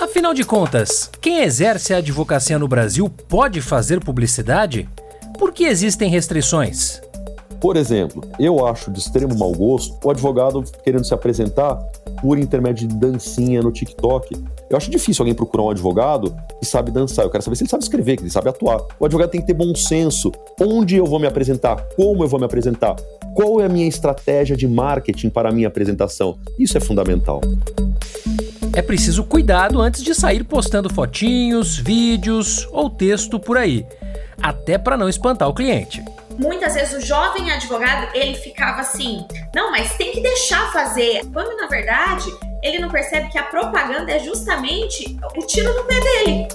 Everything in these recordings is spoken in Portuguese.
Afinal de contas, quem exerce a advocacia no Brasil pode fazer publicidade? Por que existem restrições? Por exemplo, eu acho de extremo mau gosto o advogado querendo se apresentar por intermédio de dancinha no TikTok. Eu acho difícil alguém procurar um advogado que sabe dançar. Eu quero saber se ele sabe escrever, que ele sabe atuar. O advogado tem que ter bom senso. Onde eu vou me apresentar? Como eu vou me apresentar? Qual é a minha estratégia de marketing para a minha apresentação? Isso é fundamental. É preciso cuidado antes de sair postando fotinhos, vídeos ou texto por aí, até para não espantar o cliente muitas vezes o jovem advogado ele ficava assim, não, mas tem que deixar fazer. Quando na verdade ele não percebe que a propaganda é justamente o tiro no pé dele.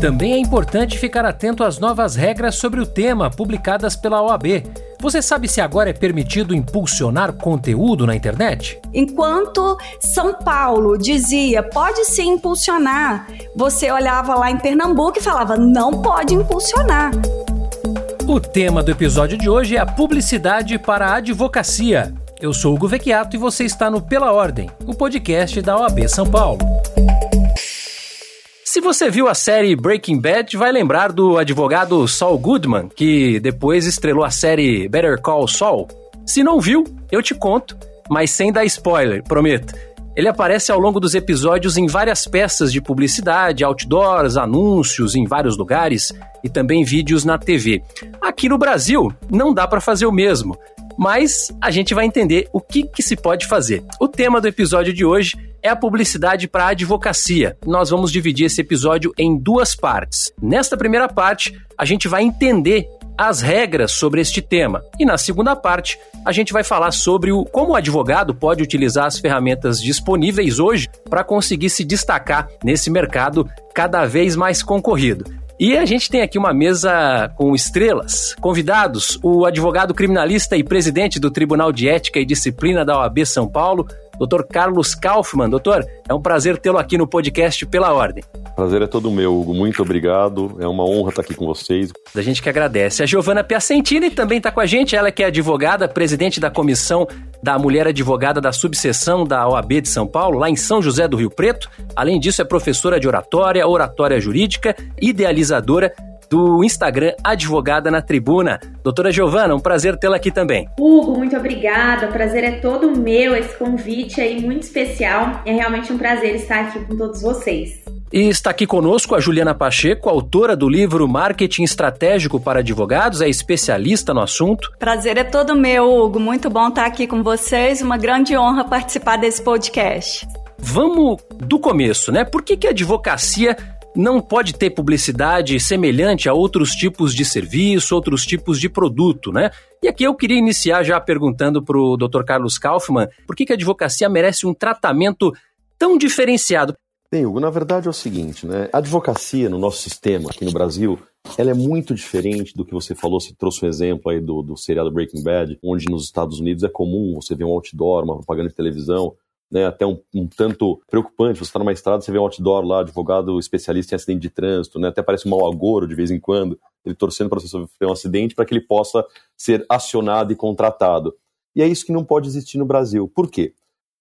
Também é importante ficar atento às novas regras sobre o tema publicadas pela OAB. Você sabe se agora é permitido impulsionar conteúdo na internet? Enquanto São Paulo dizia pode se impulsionar, você olhava lá em Pernambuco e falava não pode impulsionar. O tema do episódio de hoje é a publicidade para a advocacia. Eu sou Hugo Vecchiato e você está no Pela Ordem, o podcast da OAB São Paulo. Se você viu a série Breaking Bad, vai lembrar do advogado Saul Goodman, que depois estrelou a série Better Call Saul. Se não viu, eu te conto, mas sem dar spoiler, prometo. Ele aparece ao longo dos episódios em várias peças de publicidade, outdoors, anúncios em vários lugares e também vídeos na TV. Aqui no Brasil, não dá para fazer o mesmo, mas a gente vai entender o que, que se pode fazer. O tema do episódio de hoje é a publicidade para a advocacia. Nós vamos dividir esse episódio em duas partes. Nesta primeira parte, a gente vai entender as regras sobre este tema. E na segunda parte, a gente vai falar sobre o, como o advogado pode utilizar as ferramentas disponíveis hoje para conseguir se destacar nesse mercado cada vez mais concorrido. E a gente tem aqui uma mesa com estrelas. Convidados, o advogado criminalista e presidente do Tribunal de Ética e Disciplina da OAB São Paulo, Dr. Carlos Kaufmann. Doutor, é um prazer tê-lo aqui no podcast Pela Ordem. Prazer é todo meu, Hugo. Muito obrigado. É uma honra estar aqui com vocês. A gente que agradece. A Giovana Piacentini também está com a gente. Ela que é advogada, presidente da comissão da Mulher Advogada da Subseção da OAB de São Paulo, lá em São José do Rio Preto. Além disso, é professora de oratória, oratória jurídica, idealizadora do Instagram Advogada na Tribuna. Doutora Giovana, um prazer tê-la aqui também. Hugo, muito obrigada. O prazer é todo meu, esse convite aí muito especial. É realmente um prazer estar aqui com todos vocês. E está aqui conosco a Juliana Pacheco, autora do livro Marketing Estratégico para Advogados, é especialista no assunto. Prazer é todo meu, Hugo. Muito bom estar aqui com vocês. Uma grande honra participar desse podcast. Vamos do começo, né? Por que, que a advocacia não pode ter publicidade semelhante a outros tipos de serviço, outros tipos de produto, né? E aqui eu queria iniciar já perguntando para o Dr. Carlos Kaufmann por que, que a advocacia merece um tratamento tão diferenciado. Bem, Hugo, na verdade é o seguinte, né? A advocacia no nosso sistema aqui no Brasil, ela é muito diferente do que você falou, você trouxe um exemplo aí do, do seriado Breaking Bad, onde nos Estados Unidos é comum você ver um outdoor, uma propaganda de televisão, né, até um, um, tanto preocupante. Você está numa estrada, você vê um outdoor lá, advogado especialista em acidente de trânsito, né, até parece um mau agouro de vez em quando, ele torcendo para você sofrer um acidente para que ele possa ser acionado e contratado. E é isso que não pode existir no Brasil. Por quê?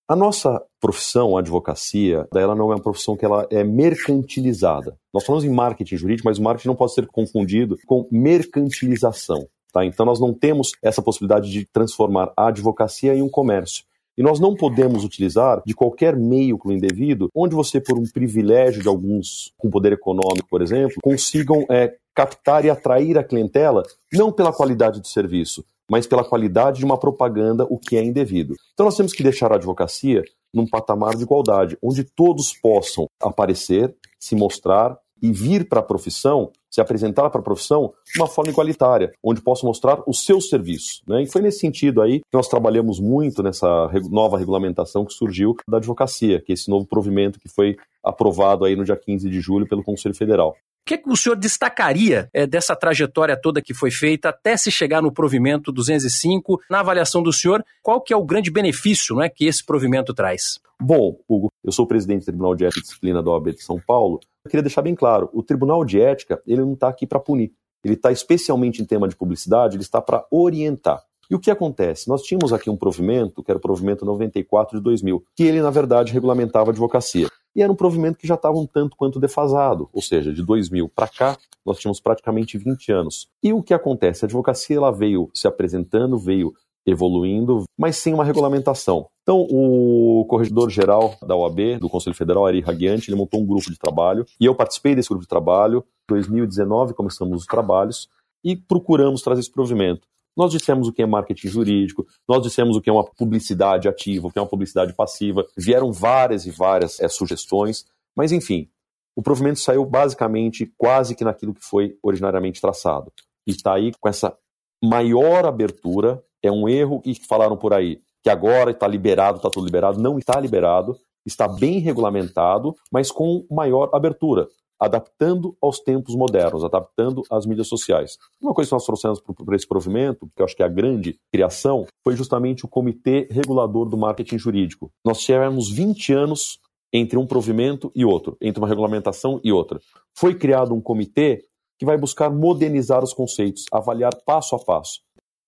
A nossa profissão, a advocacia, ela não é uma profissão que ela é mercantilizada. Nós falamos em marketing jurídico, mas o marketing não pode ser confundido com mercantilização. Tá? Então nós não temos essa possibilidade de transformar a advocacia em um comércio. E nós não podemos utilizar de qualquer meio indevido, onde você, por um privilégio de alguns com poder econômico, por exemplo, consigam é, captar e atrair a clientela, não pela qualidade do serviço, mas pela qualidade de uma propaganda, o que é indevido. Então nós temos que deixar a advocacia num patamar de igualdade, onde todos possam aparecer, se mostrar e vir para a profissão, se apresentar para a profissão de uma forma igualitária, onde possa mostrar o seu serviço. Né? E foi nesse sentido aí que nós trabalhamos muito nessa nova regulamentação que surgiu da advocacia, que é esse novo provimento que foi aprovado aí no dia 15 de julho pelo Conselho Federal. Que, que, o senhor destacaria é, dessa trajetória toda que foi feita até se chegar no provimento 205? Na avaliação do senhor, qual que é o grande benefício né, que esse provimento traz? Bom, Hugo, eu sou presidente do Tribunal de Ética e Disciplina da OAB de São Paulo. Eu queria deixar bem claro, o Tribunal de Ética ele não está aqui para punir. Ele está especialmente em tema de publicidade, ele está para orientar. E o que acontece? Nós tínhamos aqui um provimento, que era o provimento 94 de 2000, que ele, na verdade, regulamentava a advocacia. E era um provimento que já estava um tanto quanto defasado, ou seja, de 2000 para cá, nós tínhamos praticamente 20 anos. E o que acontece? A advocacia ela veio se apresentando, veio evoluindo, mas sem uma regulamentação. Então, o corregedor-geral da OAB, do Conselho Federal, Ari Raguiante, ele montou um grupo de trabalho, e eu participei desse grupo de trabalho. Em 2019, começamos os trabalhos e procuramos trazer esse provimento. Nós dissemos o que é marketing jurídico, nós dissemos o que é uma publicidade ativa, o que é uma publicidade passiva. Vieram várias e várias é, sugestões, mas enfim, o provimento saiu basicamente quase que naquilo que foi originariamente traçado. E está aí com essa maior abertura. É um erro que falaram por aí, que agora está liberado, está tudo liberado. Não está liberado, está bem regulamentado, mas com maior abertura adaptando aos tempos modernos, adaptando às mídias sociais. Uma coisa que nós trouxemos para esse provimento, que eu acho que é a grande criação, foi justamente o Comitê Regulador do Marketing Jurídico. Nós tivemos 20 anos entre um provimento e outro, entre uma regulamentação e outra. Foi criado um comitê que vai buscar modernizar os conceitos, avaliar passo a passo.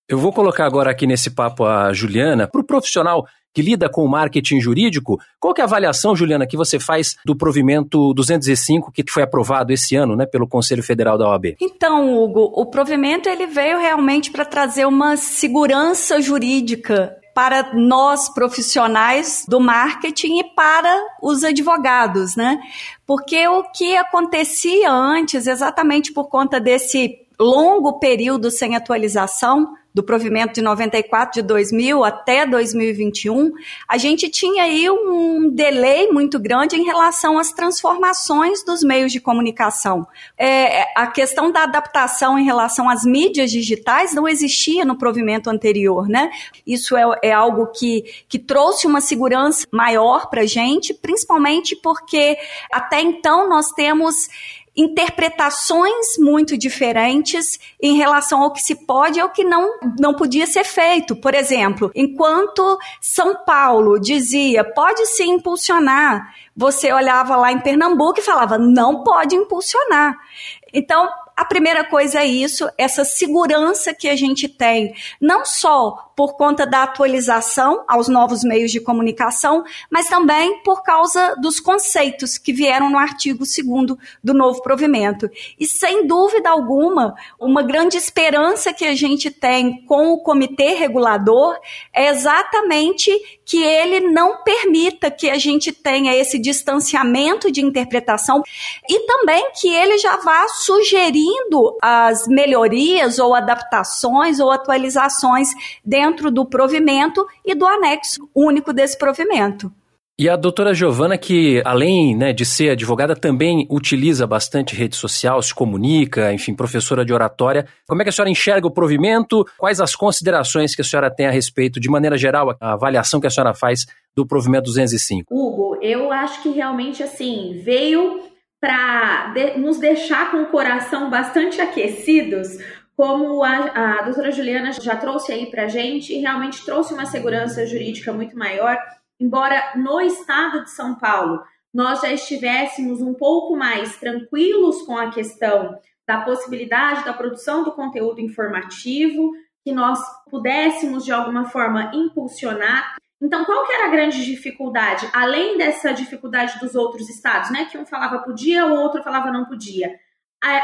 Eu vou colocar agora aqui nesse papo a Juliana, para o profissional que lida com o marketing jurídico, qual é a avaliação, Juliana, que você faz do provimento 205 que foi aprovado esse ano, né, pelo Conselho Federal da OAB? Então, Hugo, o provimento ele veio realmente para trazer uma segurança jurídica para nós profissionais do marketing e para os advogados, né? Porque o que acontecia antes, exatamente por conta desse longo período sem atualização, do provimento de 94 de 2000 até 2021, a gente tinha aí um delay muito grande em relação às transformações dos meios de comunicação. É, a questão da adaptação em relação às mídias digitais não existia no provimento anterior, né? Isso é, é algo que, que trouxe uma segurança maior para a gente, principalmente porque até então nós temos interpretações muito diferentes em relação ao que se pode e ao que não, não podia ser feito. Por exemplo, enquanto São Paulo dizia pode se impulsionar, você olhava lá em Pernambuco e falava não pode impulsionar. Então, a primeira coisa é isso, essa segurança que a gente tem, não só por conta da atualização aos novos meios de comunicação, mas também por causa dos conceitos que vieram no artigo 2 do novo provimento. E sem dúvida alguma, uma grande esperança que a gente tem com o comitê regulador é exatamente que ele não permita que a gente tenha esse distanciamento de interpretação e também que ele já vá sugerindo as melhorias ou adaptações ou atualizações dentro do provimento e do anexo único desse provimento. E a doutora Giovana, que além né, de ser advogada, também utiliza bastante rede social, se comunica, enfim, professora de oratória. Como é que a senhora enxerga o provimento? Quais as considerações que a senhora tem a respeito, de maneira geral, a avaliação que a senhora faz do provimento 205? Hugo, eu acho que realmente assim, veio para de nos deixar com o coração bastante aquecidos, como a, a doutora Juliana já trouxe aí para gente, e realmente trouxe uma segurança jurídica muito maior embora no estado de São Paulo nós já estivéssemos um pouco mais tranquilos com a questão da possibilidade da produção do conteúdo informativo, que nós pudéssemos de alguma forma impulsionar. Então, qual que era a grande dificuldade? Além dessa dificuldade dos outros estados, né? Que um falava podia, o outro falava não podia.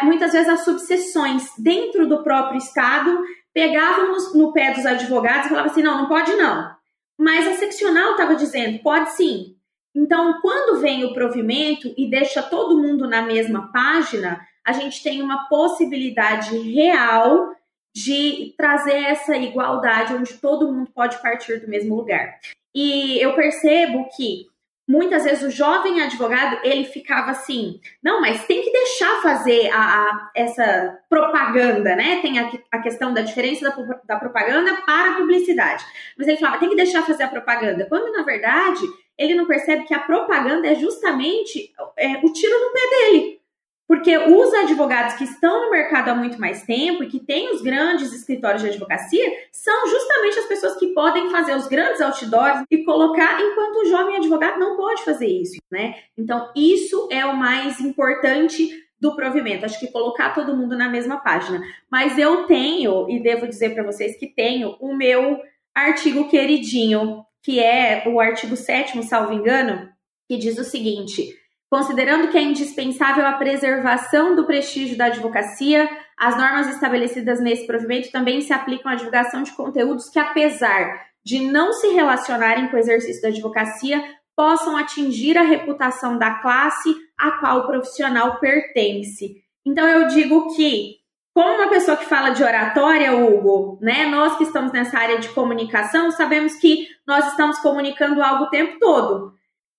Muitas vezes as subseções dentro do próprio estado pegavam no pé dos advogados e falavam assim: não, não pode não. Mas a seccional estava dizendo, pode sim. Então, quando vem o provimento e deixa todo mundo na mesma página, a gente tem uma possibilidade real de trazer essa igualdade onde todo mundo pode partir do mesmo lugar. E eu percebo que muitas vezes o jovem advogado ele ficava assim, não, mas tem que deixar fazer a, a essa propaganda, né? Tem a, a questão da diferença da, da, propaganda para a publicidade. Mas ele falava, tem que deixar fazer a propaganda, quando na verdade ele não percebe que a propaganda é justamente é, o tiro no pé dele. Porque os advogados que estão no mercado há muito mais tempo e que têm os grandes escritórios de advocacia são justamente as pessoas que podem fazer os grandes outdoors e colocar, enquanto o jovem advogado não pode fazer isso, né? Então, isso é o mais importante do provimento. Acho que colocar todo mundo na mesma página. Mas eu tenho, e devo dizer para vocês que tenho, o meu artigo queridinho, que é o artigo 7, salvo engano, que diz o seguinte: considerando que é indispensável a preservação do prestígio da advocacia, as normas estabelecidas nesse provimento também se aplicam à divulgação de conteúdos que, apesar de não se relacionarem com o exercício da advocacia, possam atingir a reputação da classe a qual o profissional pertence. Então eu digo que, como uma pessoa que fala de oratória, Hugo, né, nós que estamos nessa área de comunicação, sabemos que nós estamos comunicando algo o tempo todo.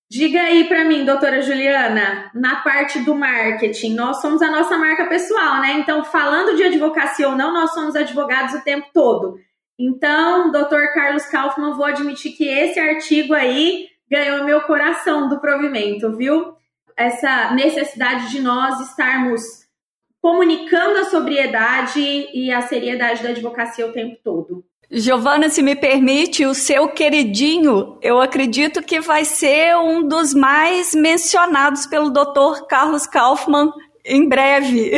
Diga aí para mim, doutora Juliana, na parte do marketing, nós somos a nossa marca pessoal, né? Então, falando de advocacia ou não, nós somos advogados o tempo todo. Então, doutor Carlos Kaufmann, vou admitir que esse artigo aí ganhou meu coração do provimento, viu? Essa necessidade de nós estarmos comunicando a sobriedade e a seriedade da advocacia o tempo todo. Giovana, se me permite, o seu queridinho, eu acredito que vai ser um dos mais mencionados pelo Dr. Carlos Kaufmann em breve,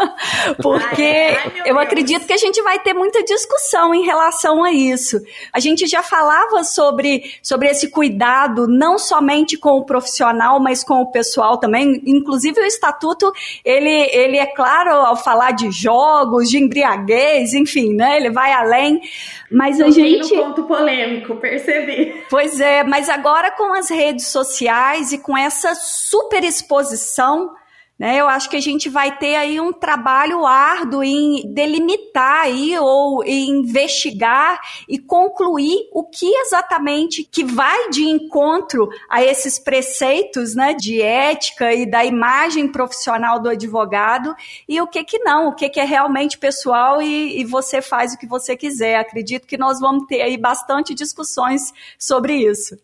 porque ai, ai, eu Deus. acredito que a gente vai ter muita discussão em relação a isso. A gente já falava sobre, sobre esse cuidado, não somente com o profissional, mas com o pessoal também. Inclusive, o estatuto, ele, ele é claro ao falar de jogos, de embriaguez, enfim, né? Ele vai além. Mas Tô a gente. No ponto polêmico, percebi. Pois é, mas agora com as redes sociais e com essa super exposição né? Eu acho que a gente vai ter aí um trabalho árduo em delimitar aí ou em investigar e concluir o que exatamente que vai de encontro a esses preceitos né, de ética e da imagem profissional do advogado e o que que não, o que que é realmente pessoal e, e você faz o que você quiser. Acredito que nós vamos ter aí bastante discussões sobre isso.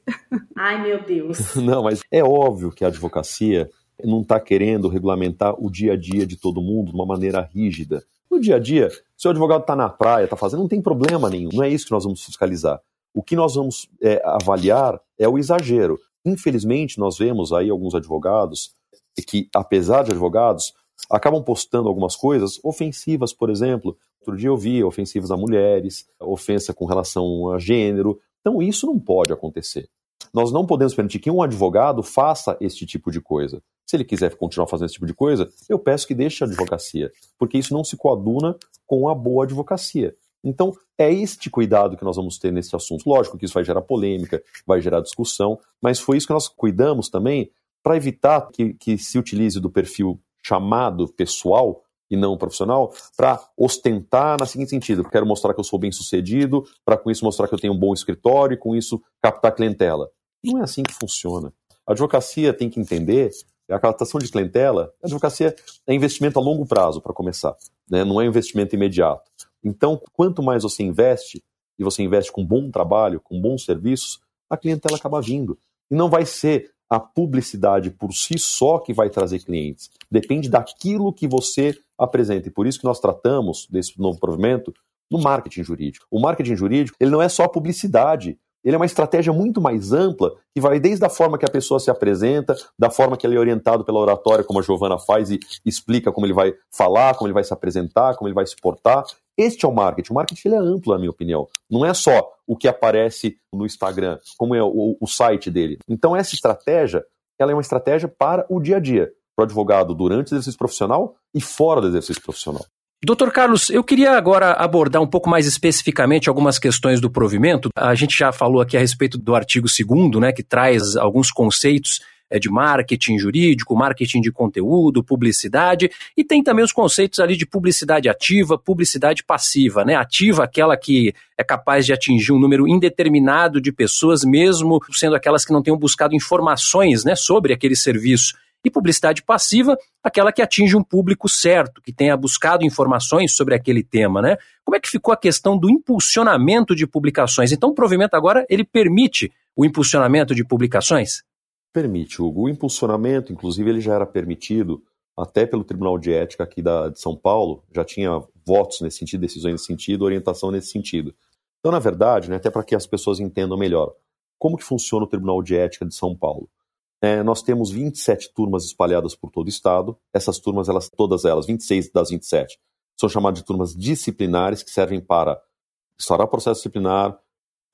Ai, meu Deus. Não, mas é óbvio que a advocacia não está querendo regulamentar o dia a dia de todo mundo de uma maneira rígida. No dia a dia, se o advogado está na praia, está fazendo, não tem problema nenhum. Não é isso que nós vamos fiscalizar. O que nós vamos é, avaliar é o exagero. Infelizmente, nós vemos aí alguns advogados que, apesar de advogados, acabam postando algumas coisas ofensivas, por exemplo. Outro dia eu vi ofensivas a mulheres, ofensa com relação a gênero. Então, isso não pode acontecer. Nós não podemos permitir que um advogado faça este tipo de coisa. Se ele quiser continuar fazendo esse tipo de coisa, eu peço que deixe a advocacia, porque isso não se coaduna com a boa advocacia. Então, é este cuidado que nós vamos ter nesse assunto. Lógico que isso vai gerar polêmica, vai gerar discussão, mas foi isso que nós cuidamos também para evitar que, que se utilize do perfil chamado pessoal e não profissional para ostentar na seguinte sentido: quero mostrar que eu sou bem sucedido, para com isso mostrar que eu tenho um bom escritório e com isso captar clientela. Não é assim que funciona. A advocacia tem que entender a captação de clientela, a advocacia é investimento a longo prazo, para começar, né? não é investimento imediato. Então, quanto mais você investe, e você investe com bom trabalho, com bons serviços, a clientela acaba vindo. E não vai ser a publicidade por si só que vai trazer clientes. Depende daquilo que você apresenta. E por isso que nós tratamos desse novo provimento no marketing jurídico. O marketing jurídico, ele não é só publicidade, ele é uma estratégia muito mais ampla, que vai desde a forma que a pessoa se apresenta, da forma que ele é orientado pela oratória, como a Giovana faz e explica como ele vai falar, como ele vai se apresentar, como ele vai se portar. Este é o marketing. O marketing ele é amplo, na minha opinião. Não é só o que aparece no Instagram, como é o, o site dele. Então, essa estratégia, ela é uma estratégia para o dia a dia, para o advogado durante o exercício profissional e fora do exercício profissional. Doutor Carlos, eu queria agora abordar um pouco mais especificamente algumas questões do provimento. A gente já falou aqui a respeito do artigo 2 né, que traz alguns conceitos é, de marketing jurídico, marketing de conteúdo, publicidade, e tem também os conceitos ali de publicidade ativa, publicidade passiva, né? Ativa, aquela que é capaz de atingir um número indeterminado de pessoas, mesmo sendo aquelas que não tenham buscado informações né, sobre aquele serviço. E publicidade passiva, aquela que atinge um público certo, que tenha buscado informações sobre aquele tema, né? Como é que ficou a questão do impulsionamento de publicações? Então, o provimento agora, ele permite o impulsionamento de publicações? Permite, Hugo. O impulsionamento, inclusive, ele já era permitido até pelo Tribunal de Ética aqui da, de São Paulo, já tinha votos nesse sentido, decisões nesse sentido, orientação nesse sentido. Então, na verdade, né, até para que as pessoas entendam melhor, como que funciona o Tribunal de Ética de São Paulo? É, nós temos 27 turmas espalhadas por todo o estado. Essas turmas, elas, todas elas, 26 das 27, são chamadas de turmas disciplinares, que servem para instaurar processo disciplinar,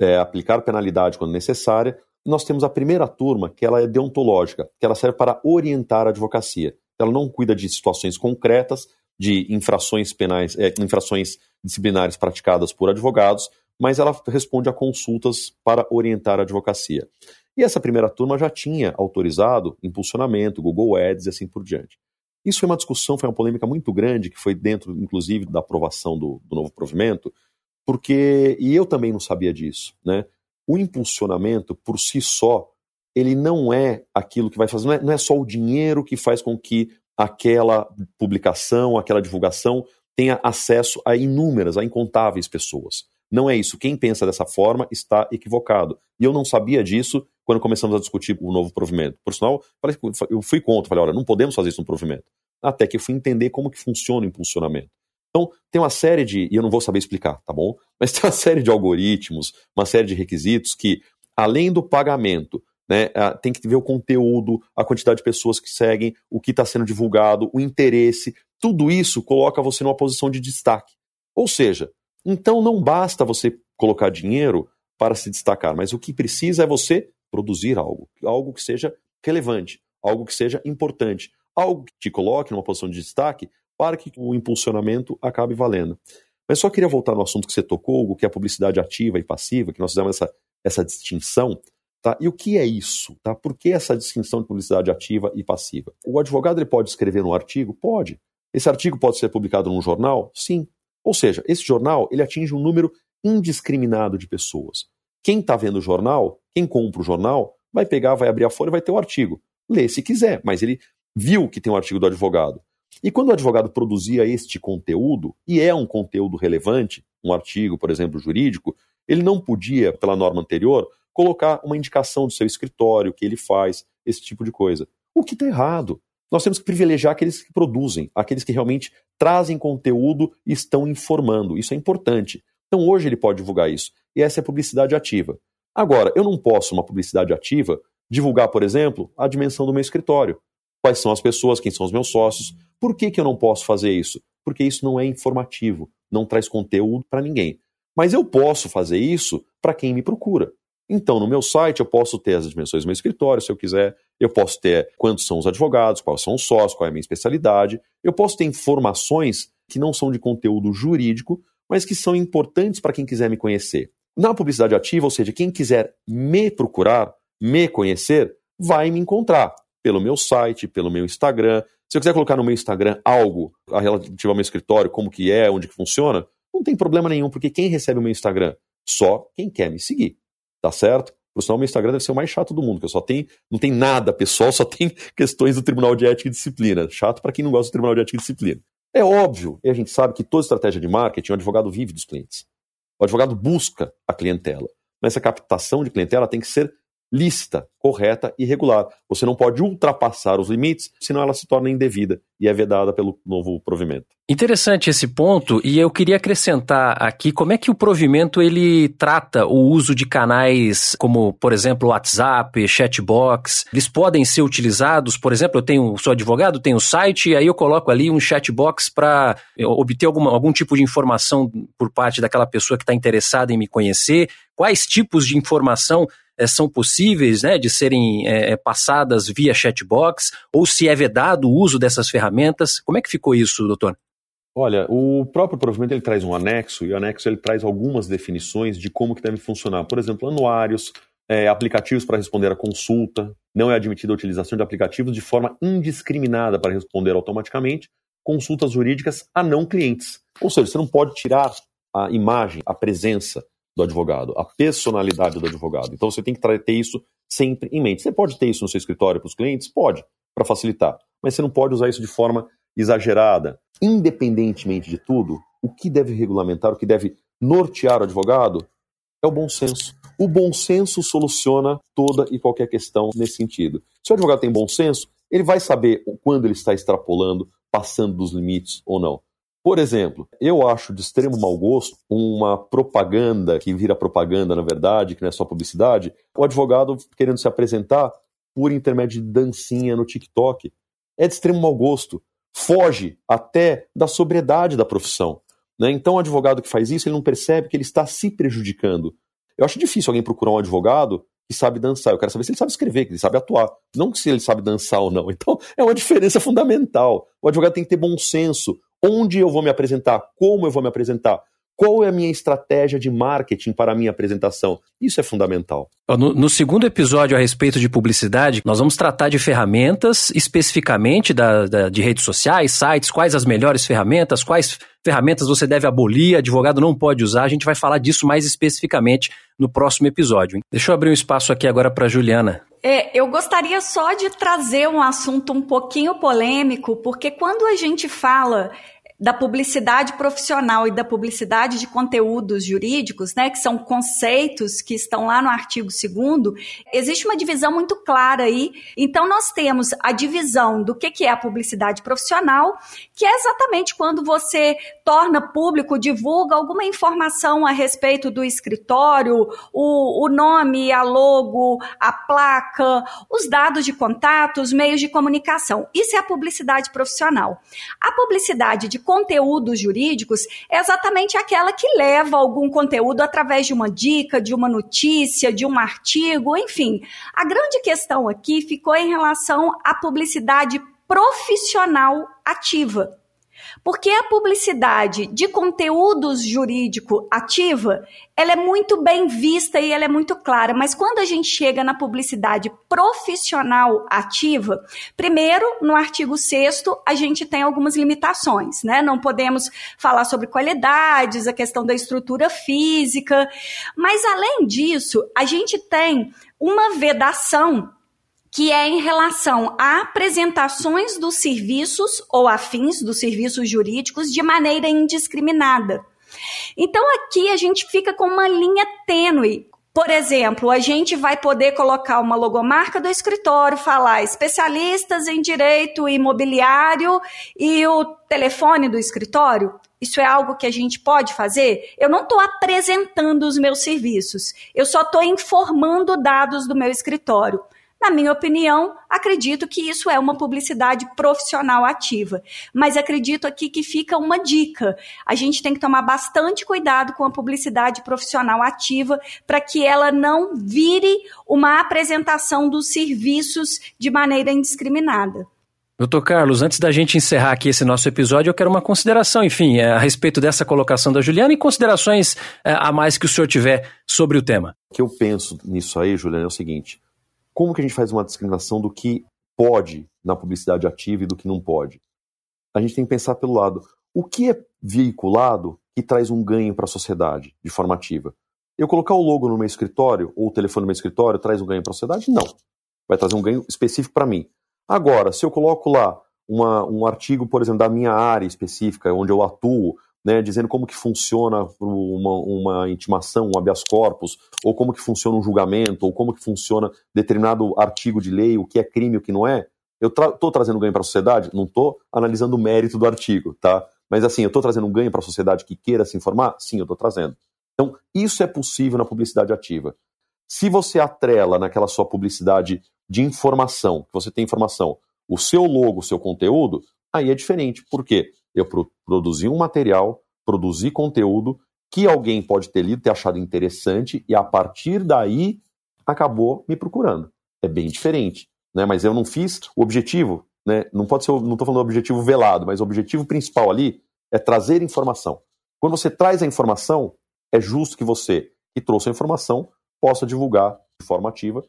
é, aplicar penalidade quando necessária, nós temos a primeira turma, que ela é deontológica, que ela serve para orientar a advocacia. Ela não cuida de situações concretas, de infrações penais, é, infrações disciplinares praticadas por advogados, mas ela responde a consultas para orientar a advocacia. E essa primeira turma já tinha autorizado impulsionamento, Google Ads e assim por diante. Isso foi uma discussão, foi uma polêmica muito grande, que foi dentro, inclusive, da aprovação do, do novo provimento, porque, e eu também não sabia disso, né? O impulsionamento, por si só, ele não é aquilo que vai fazer, não é, não é só o dinheiro que faz com que aquela publicação, aquela divulgação tenha acesso a inúmeras, a incontáveis pessoas. Não é isso. Quem pensa dessa forma está equivocado. E eu não sabia disso quando começamos a discutir o novo provimento. Por sinal, eu fui contra, falei, olha, não podemos fazer isso no provimento. Até que eu fui entender como que funciona o impulsionamento. Então, tem uma série de, e eu não vou saber explicar, tá bom? Mas tem uma série de algoritmos, uma série de requisitos que, além do pagamento, né? Tem que ver o conteúdo, a quantidade de pessoas que seguem, o que está sendo divulgado, o interesse. Tudo isso coloca você numa posição de destaque. Ou seja, então não basta você colocar dinheiro para se destacar, mas o que precisa é você produzir algo, algo que seja relevante, algo que seja importante, algo que te coloque numa posição de destaque para que o impulsionamento acabe valendo. Mas só queria voltar no assunto que você tocou, Hugo, que é a publicidade ativa e passiva, que nós fizemos essa, essa distinção. Tá? E o que é isso? Tá? Por que essa distinção de publicidade ativa e passiva? O advogado ele pode escrever um artigo? Pode. Esse artigo pode ser publicado num jornal? Sim. Ou seja, esse jornal ele atinge um número indiscriminado de pessoas. Quem está vendo o jornal, quem compra o jornal, vai pegar, vai abrir a folha vai ter o artigo. Lê se quiser, mas ele viu que tem um artigo do advogado. E quando o advogado produzia este conteúdo, e é um conteúdo relevante, um artigo, por exemplo, jurídico, ele não podia, pela norma anterior, colocar uma indicação do seu escritório, que ele faz, esse tipo de coisa. O que está errado. Nós temos que privilegiar aqueles que produzem, aqueles que realmente trazem conteúdo e estão informando. Isso é importante. Então hoje ele pode divulgar isso. E essa é a publicidade ativa. Agora, eu não posso, uma publicidade ativa, divulgar, por exemplo, a dimensão do meu escritório. Quais são as pessoas, quem são os meus sócios. Por que, que eu não posso fazer isso? Porque isso não é informativo, não traz conteúdo para ninguém. Mas eu posso fazer isso para quem me procura. Então, no meu site, eu posso ter as dimensões do meu escritório, se eu quiser. Eu posso ter quantos são os advogados, quais são os sócios, qual é a minha especialidade. Eu posso ter informações que não são de conteúdo jurídico, mas que são importantes para quem quiser me conhecer. Na publicidade ativa, ou seja, quem quiser me procurar, me conhecer, vai me encontrar pelo meu site, pelo meu Instagram. Se eu quiser colocar no meu Instagram algo relativo ao meu escritório, como que é, onde que funciona, não tem problema nenhum, porque quem recebe o meu Instagram? Só quem quer me seguir tá certo? Por sinal, meu Instagram deve ser o mais chato do mundo, que eu só tem, não tem nada pessoal, só tem questões do Tribunal de Ética e Disciplina. Chato para quem não gosta do Tribunal de Ética e Disciplina. É óbvio, e a gente sabe que toda estratégia de marketing, o advogado vive dos clientes. O advogado busca a clientela. Mas essa captação de clientela tem que ser lícita, correta e regular. Você não pode ultrapassar os limites, senão ela se torna indevida e é vedada pelo novo provimento. Interessante esse ponto e eu queria acrescentar aqui como é que o provimento ele trata o uso de canais como, por exemplo, WhatsApp, chatbox. Eles podem ser utilizados, por exemplo, eu tenho, sou advogado, tenho um site, aí eu coloco ali um chatbox para obter alguma, algum tipo de informação por parte daquela pessoa que está interessada em me conhecer. Quais tipos de informação são possíveis né, de serem é, passadas via chatbox, ou se é vedado o uso dessas ferramentas. Como é que ficou isso, doutor? Olha, o próprio provimento ele traz um anexo, e o anexo ele traz algumas definições de como que deve funcionar. Por exemplo, anuários, é, aplicativos para responder a consulta, não é admitida a utilização de aplicativos de forma indiscriminada para responder automaticamente consultas jurídicas a não clientes. Ou seja, você não pode tirar a imagem, a presença do advogado, a personalidade do advogado. Então você tem que ter isso sempre em mente. Você pode ter isso no seu escritório para os clientes? Pode, para facilitar. Mas você não pode usar isso de forma exagerada. Independentemente de tudo, o que deve regulamentar, o que deve nortear o advogado é o bom senso. O bom senso soluciona toda e qualquer questão nesse sentido. Se o advogado tem bom senso, ele vai saber quando ele está extrapolando, passando dos limites ou não. Por exemplo, eu acho de extremo mau gosto uma propaganda que vira propaganda, na verdade, que não é só publicidade, o advogado querendo se apresentar por intermédio de dancinha no TikTok. É de extremo mau gosto. Foge até da sobriedade da profissão. Né? Então, o advogado que faz isso, ele não percebe que ele está se prejudicando. Eu acho difícil alguém procurar um advogado que sabe dançar, eu quero saber se ele sabe escrever, que ele sabe atuar, não se ele sabe dançar ou não. Então, é uma diferença fundamental. O advogado tem que ter bom senso. Onde eu vou me apresentar? Como eu vou me apresentar? Qual é a minha estratégia de marketing para a minha apresentação? Isso é fundamental. No, no, segundo episódio a respeito de publicidade, nós vamos tratar de ferramentas especificamente da, da, de redes sociais, sites, quais as melhores ferramentas, quais ferramentas você deve abolir, advogado não pode usar. A gente vai falar disso mais especificamente no próximo episódio. Deixa eu abrir um espaço aqui agora para Juliana. É, eu gostaria só de trazer um assunto um pouquinho polêmico, porque quando a gente fala da publicidade profissional e da publicidade de conteúdos jurídicos, né, que são conceitos que estão lá no artigo 2 existe uma divisão muito clara aí. Então, nós temos a divisão do que, que é a publicidade profissional, que é exatamente quando você torna público, divulga alguma informação a respeito do escritório, o, o nome, a logo, a placa, os dados de contato, os meios de comunicação. Isso é a publicidade profissional. A publicidade de conteúdos jurídicos é exatamente aquela que leva algum conteúdo através de uma dica, de uma notícia, de um artigo, enfim. A grande questão aqui ficou em relação à publicidade profissional ativa. Porque a publicidade de conteúdos jurídico ativa, ela é muito bem vista e ela é muito clara, mas quando a gente chega na publicidade profissional ativa, primeiro, no artigo 6 a gente tem algumas limitações, né? Não podemos falar sobre qualidades, a questão da estrutura física, mas além disso, a gente tem uma vedação que é em relação a apresentações dos serviços ou afins dos serviços jurídicos de maneira indiscriminada. Então aqui a gente fica com uma linha tênue. Por exemplo, a gente vai poder colocar uma logomarca do escritório, falar especialistas em direito imobiliário e o telefone do escritório. Isso é algo que a gente pode fazer? Eu não estou apresentando os meus serviços, eu só estou informando dados do meu escritório. Na minha opinião, acredito que isso é uma publicidade profissional ativa. Mas acredito aqui que fica uma dica. A gente tem que tomar bastante cuidado com a publicidade profissional ativa para que ela não vire uma apresentação dos serviços de maneira indiscriminada. Doutor Carlos, antes da gente encerrar aqui esse nosso episódio, eu quero uma consideração, enfim, é, a respeito dessa colocação da Juliana e considerações é, a mais que o senhor tiver sobre o tema. O que eu penso nisso aí, Juliana, é o seguinte: como que a gente faz uma discriminação do que pode na publicidade ativa e do que não pode? A gente tem que pensar pelo lado, o que é veiculado que traz um ganho para a sociedade de forma ativa? Eu colocar o logo no meu escritório ou o telefone no meu escritório traz um ganho para a sociedade? Não. Vai trazer um ganho específico para mim. Agora, se eu coloco lá uma, um artigo, por exemplo, da minha área específica, onde eu atuo, né, dizendo como que funciona uma, uma intimação, um habeas corpus, ou como que funciona um julgamento, ou como que funciona determinado artigo de lei, o que é crime o que não é, eu estou tra trazendo ganho para a sociedade? Não estou analisando o mérito do artigo, tá? Mas assim, eu estou trazendo um ganho para a sociedade que queira se informar? Sim, eu estou trazendo. Então, isso é possível na publicidade ativa. Se você atrela naquela sua publicidade de informação, que você tem informação, o seu logo, o seu conteúdo, aí é diferente. Por quê? Eu pro, produzi um material, produzi conteúdo que alguém pode ter lido, ter achado interessante e a partir daí acabou me procurando. É bem diferente, né? Mas eu não fiz o objetivo, né? Não pode ser, não estou falando do objetivo velado, mas o objetivo principal ali é trazer informação. Quando você traz a informação, é justo que você que trouxe a informação possa divulgar de forma ativa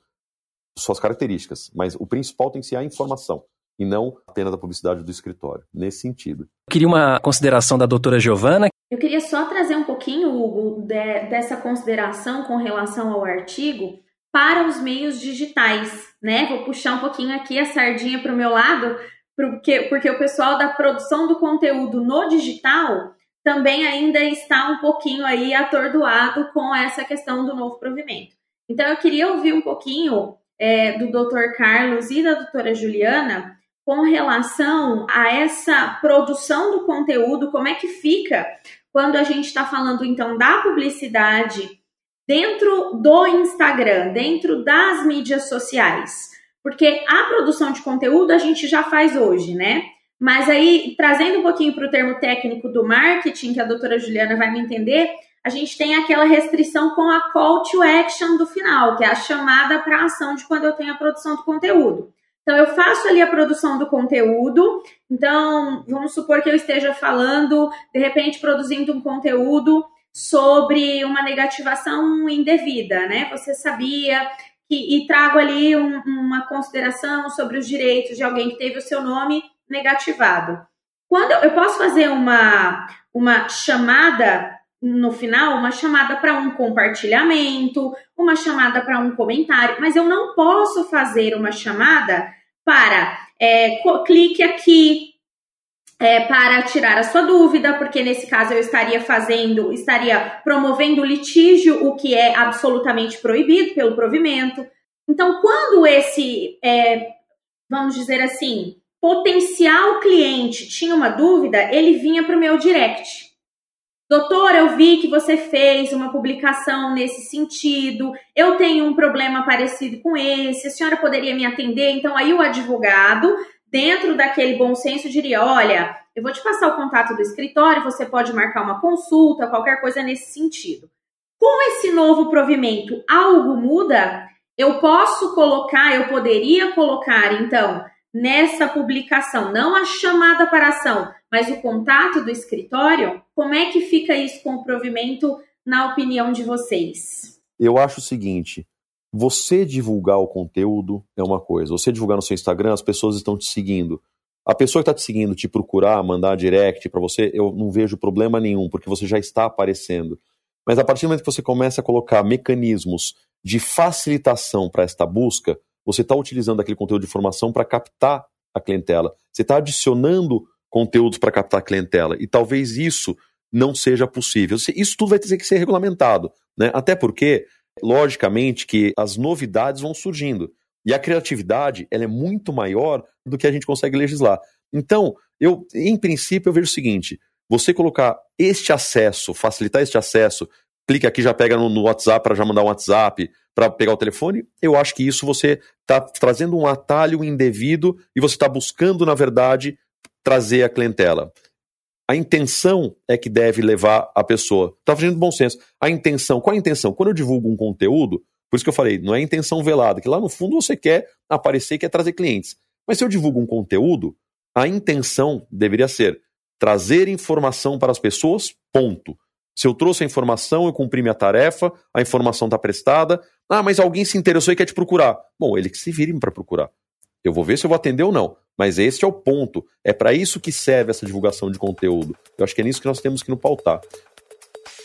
suas características, mas o principal tem que ser a informação e não apenas a publicidade do escritório, nesse sentido. Eu queria uma consideração da doutora Giovana. Eu queria só trazer um pouquinho, Hugo, de, dessa consideração com relação ao artigo para os meios digitais, né? Vou puxar um pouquinho aqui a sardinha para o meu lado, porque, porque o pessoal da produção do conteúdo no digital também ainda está um pouquinho aí atordoado com essa questão do novo provimento. Então, eu queria ouvir um pouquinho é, do Dr. Carlos e da doutora Juliana com relação a essa produção do conteúdo, como é que fica quando a gente está falando então da publicidade dentro do Instagram, dentro das mídias sociais? Porque a produção de conteúdo a gente já faz hoje, né? Mas aí, trazendo um pouquinho para o termo técnico do marketing, que a doutora Juliana vai me entender, a gente tem aquela restrição com a call to action do final, que é a chamada para ação de quando eu tenho a produção do conteúdo. Então, eu faço ali a produção do conteúdo. Então, vamos supor que eu esteja falando, de repente, produzindo um conteúdo sobre uma negativação indevida, né? Você sabia que, e trago ali um, uma consideração sobre os direitos de alguém que teve o seu nome negativado. Quando eu, eu posso fazer uma, uma chamada no final, uma chamada para um compartilhamento, uma chamada para um comentário, mas eu não posso fazer uma chamada para é, clique aqui é, para tirar a sua dúvida, porque nesse caso eu estaria fazendo, estaria promovendo litígio, o que é absolutamente proibido pelo provimento. Então, quando esse, é, vamos dizer assim, potencial cliente tinha uma dúvida, ele vinha para o meu direct. Doutor, eu vi que você fez uma publicação nesse sentido. Eu tenho um problema parecido com esse. A senhora poderia me atender? Então, aí o advogado, dentro daquele bom senso, diria: olha, eu vou te passar o contato do escritório, você pode marcar uma consulta, qualquer coisa nesse sentido. Com esse novo provimento, algo muda? Eu posso colocar, eu poderia colocar, então, nessa publicação, não a chamada para ação, mas o contato do escritório, como é que fica isso com o provimento, na opinião de vocês? Eu acho o seguinte: você divulgar o conteúdo é uma coisa, você divulgar no seu Instagram, as pessoas estão te seguindo. A pessoa que está te seguindo, te procurar, mandar direct para você, eu não vejo problema nenhum, porque você já está aparecendo. Mas a partir do momento que você começa a colocar mecanismos de facilitação para esta busca, você está utilizando aquele conteúdo de informação para captar a clientela. Você está adicionando conteúdos para captar a clientela. E talvez isso não seja possível. Isso tudo vai ter que ser regulamentado. Né? Até porque, logicamente, que as novidades vão surgindo. E a criatividade ela é muito maior do que a gente consegue legislar. Então, eu, em princípio, eu vejo o seguinte: você colocar este acesso, facilitar este acesso, clica aqui, já pega no, no WhatsApp para já mandar um WhatsApp, para pegar o telefone, eu acho que isso você está trazendo um atalho indevido e você está buscando, na verdade, trazer a clientela. A intenção é que deve levar a pessoa. Está fazendo bom senso. A intenção, qual a intenção? Quando eu divulgo um conteúdo, por isso que eu falei, não é intenção velada, que lá no fundo você quer aparecer e quer trazer clientes. Mas se eu divulgo um conteúdo, a intenção deveria ser trazer informação para as pessoas, ponto. Se eu trouxe a informação, eu cumpri minha tarefa, a informação está prestada. Ah, mas alguém se interessou e quer te procurar. Bom, ele que se vire para procurar. Eu vou ver se eu vou atender ou não. Mas este é o ponto. É para isso que serve essa divulgação de conteúdo. Eu acho que é nisso que nós temos que nos pautar.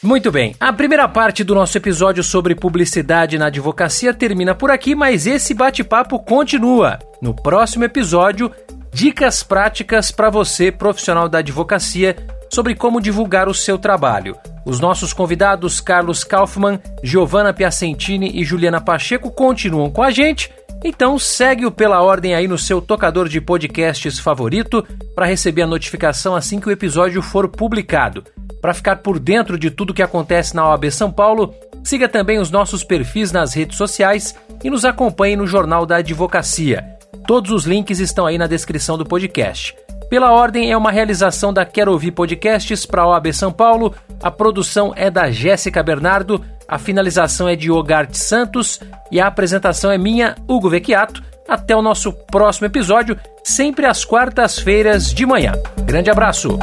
Muito bem, a primeira parte do nosso episódio sobre publicidade na advocacia termina por aqui, mas esse bate-papo continua. No próximo episódio, dicas práticas para você, profissional da advocacia, sobre como divulgar o seu trabalho. Os nossos convidados Carlos Kaufmann, Giovanna Piacentini e Juliana Pacheco continuam com a gente. Então segue-o pela ordem aí no seu tocador de podcasts favorito para receber a notificação assim que o episódio for publicado. Para ficar por dentro de tudo que acontece na OAB São Paulo, siga também os nossos perfis nas redes sociais e nos acompanhe no Jornal da Advocacia. Todos os links estão aí na descrição do podcast. Pela Ordem é uma realização da Quero Ouvir Podcasts para a OAB São Paulo. A produção é da Jéssica Bernardo, a finalização é de Ogart Santos e a apresentação é minha, Hugo Vecchiato. Até o nosso próximo episódio, sempre às quartas-feiras de manhã. Grande abraço!